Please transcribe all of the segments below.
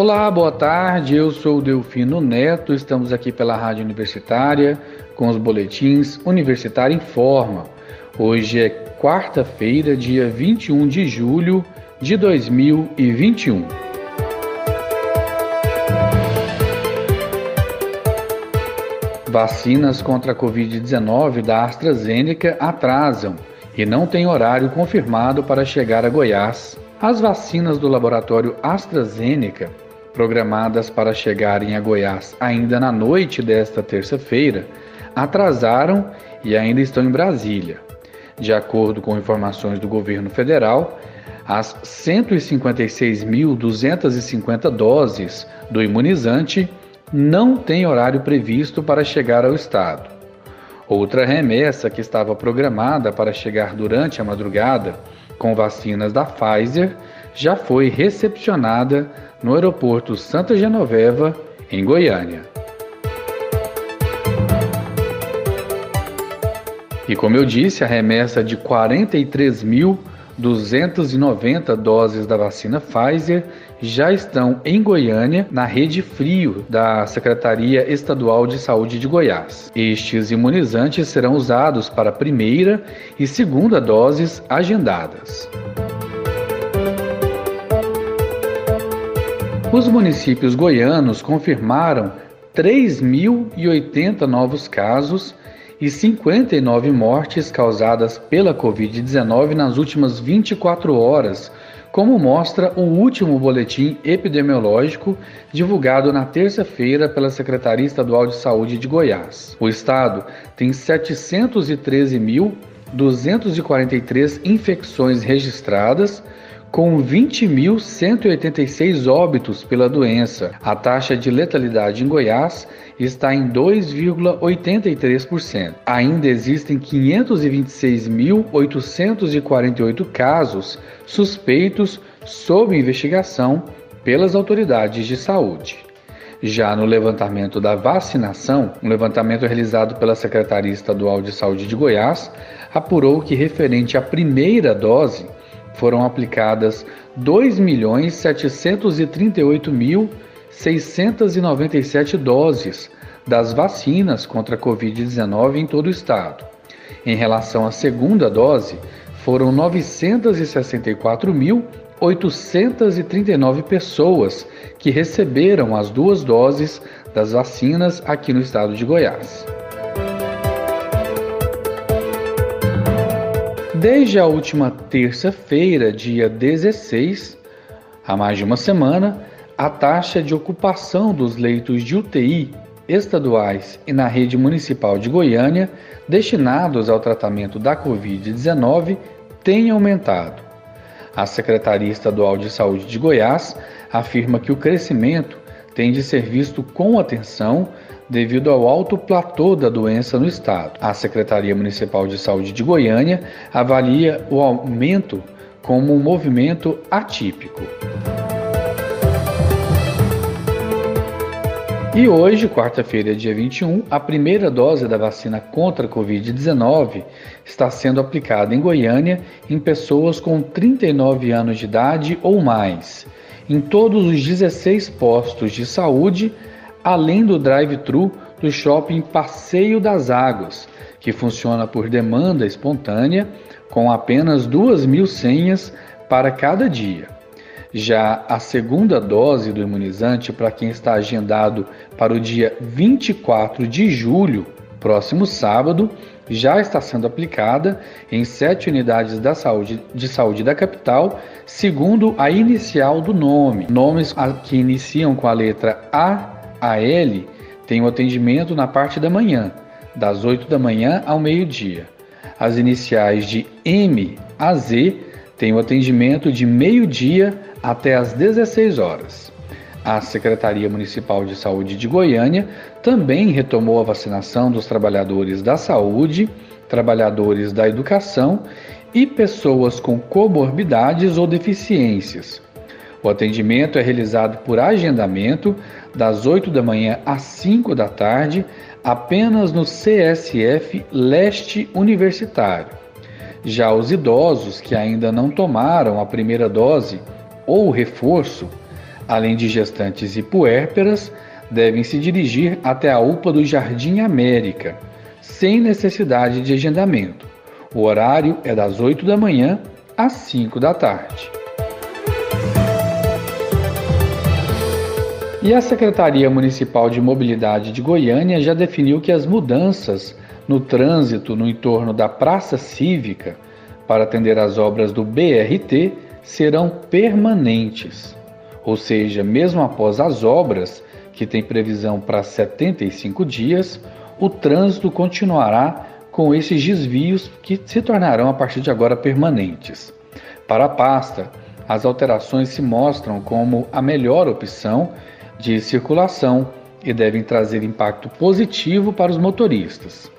Olá, boa tarde. Eu sou o Delfino Neto. Estamos aqui pela Rádio Universitária com os boletins Universitário em Forma. Hoje é quarta-feira, dia 21 de julho de 2021. Vacinas contra a Covid-19 da AstraZeneca atrasam e não tem horário confirmado para chegar a Goiás. As vacinas do laboratório AstraZeneca, programadas para chegarem a Goiás ainda na noite desta terça-feira, atrasaram e ainda estão em Brasília. De acordo com informações do governo federal, as 156.250 doses do imunizante não têm horário previsto para chegar ao estado. Outra remessa que estava programada para chegar durante a madrugada com vacinas da Pfizer já foi recepcionada no aeroporto Santa Genoveva, em Goiânia. E como eu disse, a remessa de 43.290 doses da vacina Pfizer já estão em Goiânia, na rede frio da Secretaria Estadual de Saúde de Goiás. Estes imunizantes serão usados para a primeira e segunda doses agendadas. Os municípios goianos confirmaram 3.080 novos casos e 59 mortes causadas pela Covid-19 nas últimas 24 horas, como mostra o último boletim epidemiológico divulgado na terça-feira pela Secretaria Estadual de Saúde de Goiás. O estado tem 713.243 infecções registradas, com 20.186 óbitos pela doença. A taxa de letalidade em Goiás está em 2,83%. Ainda existem 526.848 casos suspeitos sob investigação pelas autoridades de saúde. Já no levantamento da vacinação, um levantamento realizado pela Secretaria Estadual de Saúde de Goiás apurou que, referente à primeira dose, foram aplicadas 2.738.697 doses das vacinas contra a Covid-19 em todo o estado. Em relação à segunda dose, foram 964.839 pessoas que receberam as duas doses das vacinas aqui no estado de Goiás. Desde a última terça-feira, dia 16, há mais de uma semana, a taxa de ocupação dos leitos de UTI estaduais e na rede municipal de Goiânia destinados ao tratamento da Covid-19 tem aumentado. A Secretaria Estadual de Saúde de Goiás afirma que o crescimento tem de ser visto com atenção devido ao alto platô da doença no estado. A Secretaria Municipal de Saúde de Goiânia avalia o aumento como um movimento atípico. E hoje, quarta-feira, dia 21, a primeira dose da vacina contra a Covid-19 está sendo aplicada em Goiânia em pessoas com 39 anos de idade ou mais, em todos os 16 postos de saúde além do drive-thru do shopping Passeio das Águas, que funciona por demanda espontânea, com apenas duas mil senhas para cada dia. Já a segunda dose do imunizante para quem está agendado para o dia 24 de julho, próximo sábado, já está sendo aplicada em sete unidades da saúde, de saúde da capital, segundo a inicial do nome. Nomes que iniciam com a letra A a L tem o atendimento na parte da manhã, das 8 da manhã ao meio-dia. As iniciais de M a Z têm o atendimento de meio-dia até as 16 horas. A Secretaria Municipal de Saúde de Goiânia também retomou a vacinação dos trabalhadores da saúde, trabalhadores da educação e pessoas com comorbidades ou deficiências. O atendimento é realizado por agendamento das 8 da manhã às 5 da tarde, apenas no CSF Leste Universitário. Já os idosos que ainda não tomaram a primeira dose ou reforço, além de gestantes e puérperas, devem se dirigir até a UPA do Jardim América, sem necessidade de agendamento. O horário é das 8 da manhã às 5 da tarde. E a Secretaria Municipal de Mobilidade de Goiânia já definiu que as mudanças no trânsito no entorno da Praça Cívica para atender às obras do BRT serão permanentes. Ou seja, mesmo após as obras, que tem previsão para 75 dias, o trânsito continuará com esses desvios que se tornarão a partir de agora permanentes. Para a pasta, as alterações se mostram como a melhor opção de circulação e devem trazer impacto positivo para os motoristas.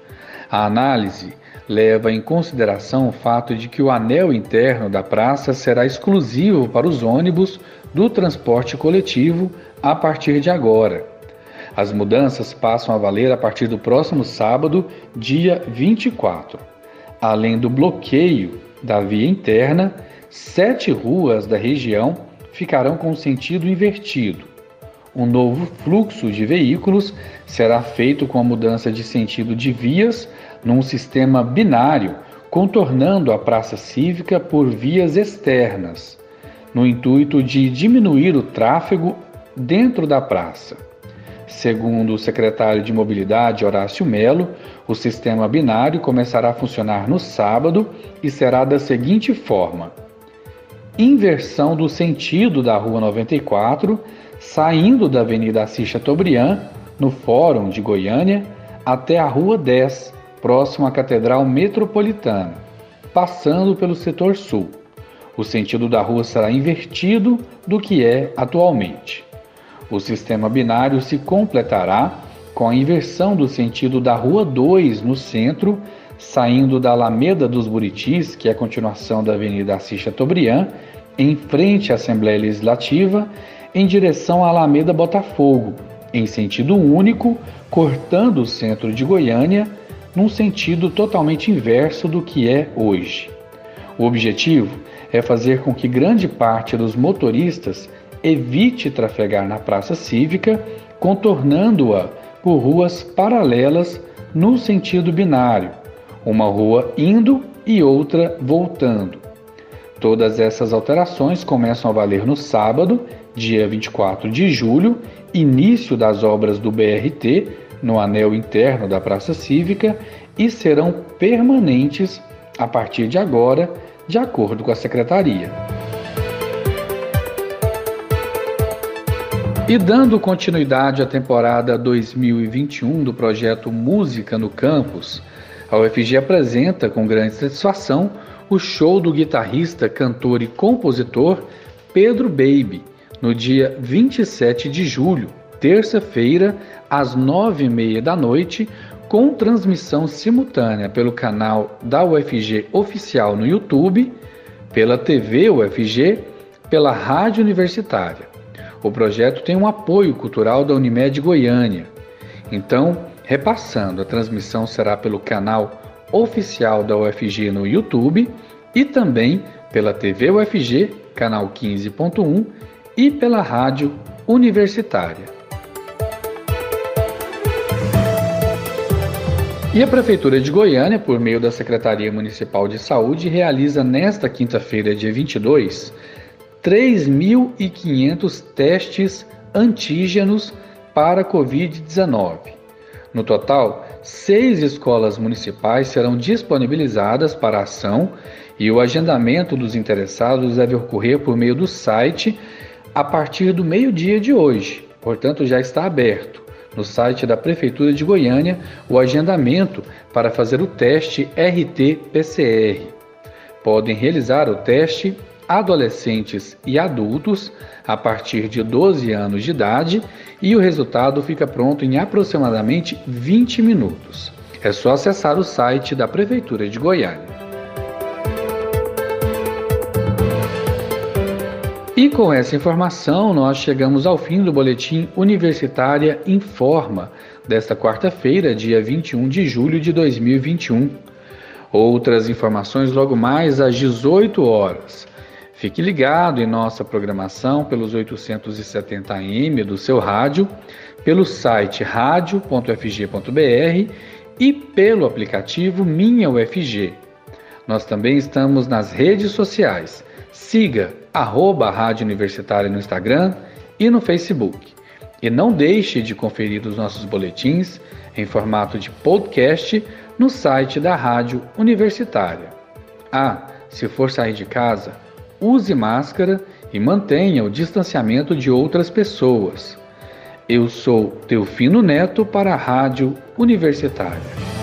A análise leva em consideração o fato de que o anel interno da praça será exclusivo para os ônibus do transporte coletivo a partir de agora. As mudanças passam a valer a partir do próximo sábado, dia 24. Além do bloqueio da via interna, sete ruas da região ficarão com sentido invertido. Um novo fluxo de veículos será feito com a mudança de sentido de vias num sistema binário, contornando a praça cívica por vias externas, no intuito de diminuir o tráfego dentro da praça. Segundo o secretário de Mobilidade Horácio Melo, o sistema binário começará a funcionar no sábado e será da seguinte forma: inversão do sentido da Rua 94, saindo da Avenida Assis Chateaubriand, no Fórum de Goiânia, até a Rua 10, próximo à Catedral Metropolitana, passando pelo setor sul. O sentido da rua será invertido do que é atualmente. O sistema binário se completará com a inversão do sentido da Rua 2 no centro, saindo da Alameda dos Buritis, que é a continuação da Avenida Assis Chateaubriand, em frente à Assembleia Legislativa, em direção à Alameda Botafogo, em sentido único, cortando o centro de Goiânia num sentido totalmente inverso do que é hoje. O objetivo é fazer com que grande parte dos motoristas evite trafegar na praça cívica, contornando-a por ruas paralelas no sentido binário, uma rua indo e outra voltando. Todas essas alterações começam a valer no sábado, dia 24 de julho, início das obras do BRT no anel interno da Praça Cívica e serão permanentes a partir de agora, de acordo com a Secretaria. E dando continuidade à temporada 2021 do projeto Música no Campus, a UFG apresenta com grande satisfação o show do guitarrista, cantor e compositor Pedro Baby, no dia 27 de julho, terça-feira, às nove e meia da noite, com transmissão simultânea pelo canal da UFG Oficial no YouTube, pela TV UFG, pela Rádio Universitária. O projeto tem um apoio cultural da Unimed Goiânia. Então, repassando, a transmissão será pelo canal oficial da UFG no YouTube e também pela TV UFG, canal 15.1 e pela Rádio Universitária. E a Prefeitura de Goiânia, por meio da Secretaria Municipal de Saúde, realiza nesta quinta-feira, dia 22, 3.500 testes antígenos para Covid-19. No total, seis escolas municipais serão disponibilizadas para a ação e o agendamento dos interessados deve ocorrer por meio do site a partir do meio-dia de hoje, portanto já está aberto no site da Prefeitura de Goiânia o agendamento para fazer o teste RT-PCR. Podem realizar o teste adolescentes e adultos a partir de 12 anos de idade e o resultado fica pronto em aproximadamente 20 minutos. É só acessar o site da Prefeitura de Goiânia. E com essa informação, nós chegamos ao fim do boletim Universitária Informa desta quarta-feira, dia 21 de julho de 2021. Outras informações logo mais às 18 horas. Fique ligado em nossa programação pelos 870 AM do seu rádio, pelo site radio.fg.br e pelo aplicativo Minha UFG. Nós também estamos nas redes sociais. Siga arroba Rádio Universitária no Instagram e no Facebook. E não deixe de conferir os nossos boletins em formato de podcast no site da Rádio Universitária. Ah, se for sair de casa, use máscara e mantenha o distanciamento de outras pessoas. Eu sou Teofino Neto para a Rádio Universitária.